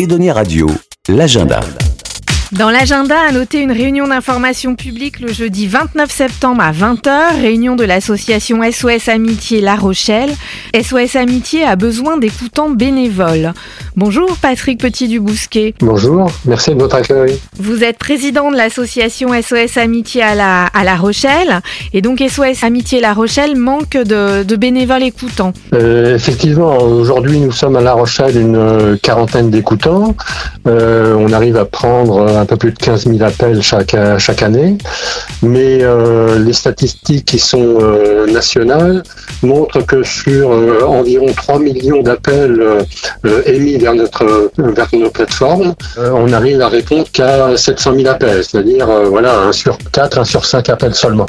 Edonia Radio, l'agenda. Dans l'agenda, à noter une réunion d'information publique le jeudi 29 septembre à 20h, réunion de l'association SOS Amitié La Rochelle. SOS Amitié a besoin d'écoutants bénévoles. Bonjour Patrick Petit-Dubousquet. Bonjour, merci de votre accueil. Vous êtes président de l'association SOS Amitié à La, à la Rochelle et donc SOS Amitié La Rochelle manque de, de bénévoles écoutants. Euh, effectivement, aujourd'hui nous sommes à La Rochelle une euh, quarantaine d'écoutants. Euh, on arrive à prendre un peu plus de 15 000 appels chaque, chaque année, mais euh, les statistiques qui sont nationales montrent que sur environ 3 millions d'appels émis vers notre vers nos plateformes, euh, on arrive à répondre qu'à 700 000 appels, c'est-à-dire euh, voilà un sur 4, un sur 5 appels seulement.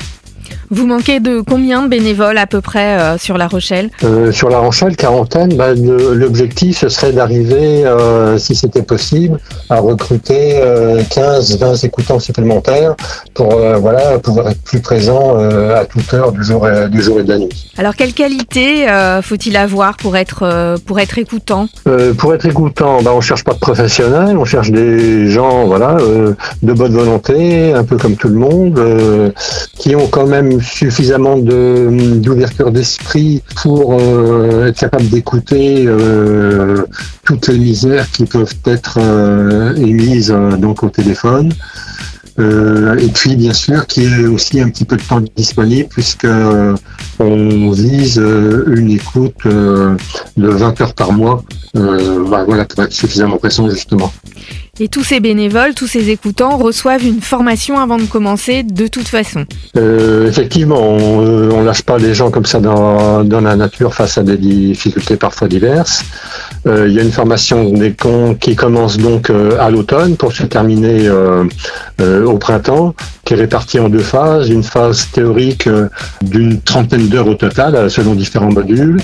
Vous manquez de combien de bénévoles à peu près euh, sur La Rochelle? Euh, sur La Rochelle, quarantaine, bah, l'objectif ce serait d'arriver, euh, si c'était possible, à recruter euh, 15-20 écoutants supplémentaires pour voilà pouvoir être plus présent à toute heure du jour et, du jour et de la nuit. Alors quelle qualité faut-il avoir pour être pour être écoutant? Pour être écoutant, bah, on cherche pas de professionnels, on cherche des gens voilà de bonne volonté, un peu comme tout le monde, qui ont quand même suffisamment d'ouverture d'esprit pour euh, être capable d'écouter euh, toutes les misères qui peuvent être euh, émises donc au téléphone. Et puis bien sûr qu'il y ait aussi un petit peu de temps disponible puisque on vise une écoute de 20 heures par mois bah, voilà, pour être suffisamment présent justement. Et tous ces bénévoles, tous ces écoutants reçoivent une formation avant de commencer de toute façon. Euh, effectivement, on, euh, on lâche pas les gens comme ça dans, dans la nature face à des difficultés parfois diverses. Euh, il y a une formation des cons qui commence donc euh, à l'automne pour se terminer au printemps, qui est répartie en deux phases. Une phase théorique d'une trentaine d'heures au total, selon différents modules.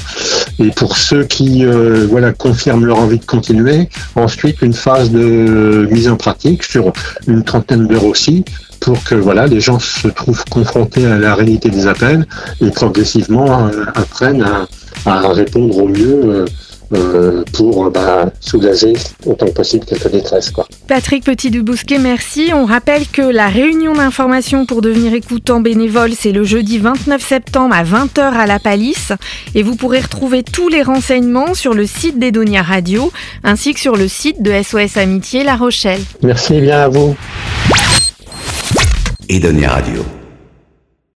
Et pour ceux qui euh, voilà confirment leur envie de continuer, ensuite une phase de mise en pratique sur une trentaine d'heures aussi, pour que voilà les gens se trouvent confrontés à la réalité des appels et progressivement euh, apprennent à, à répondre au mieux euh, euh, pour bah, soulager autant que possible quelques détresses. Quoi. Patrick Petit-Dubousquet, merci. On rappelle que la réunion d'information pour devenir écoutant bénévole, c'est le jeudi 29 septembre à 20h à la Palisse. Et vous pourrez retrouver tous les renseignements sur le site d'Edonia Radio, ainsi que sur le site de SOS Amitié La Rochelle. Merci bien à vous. Edonia Radio.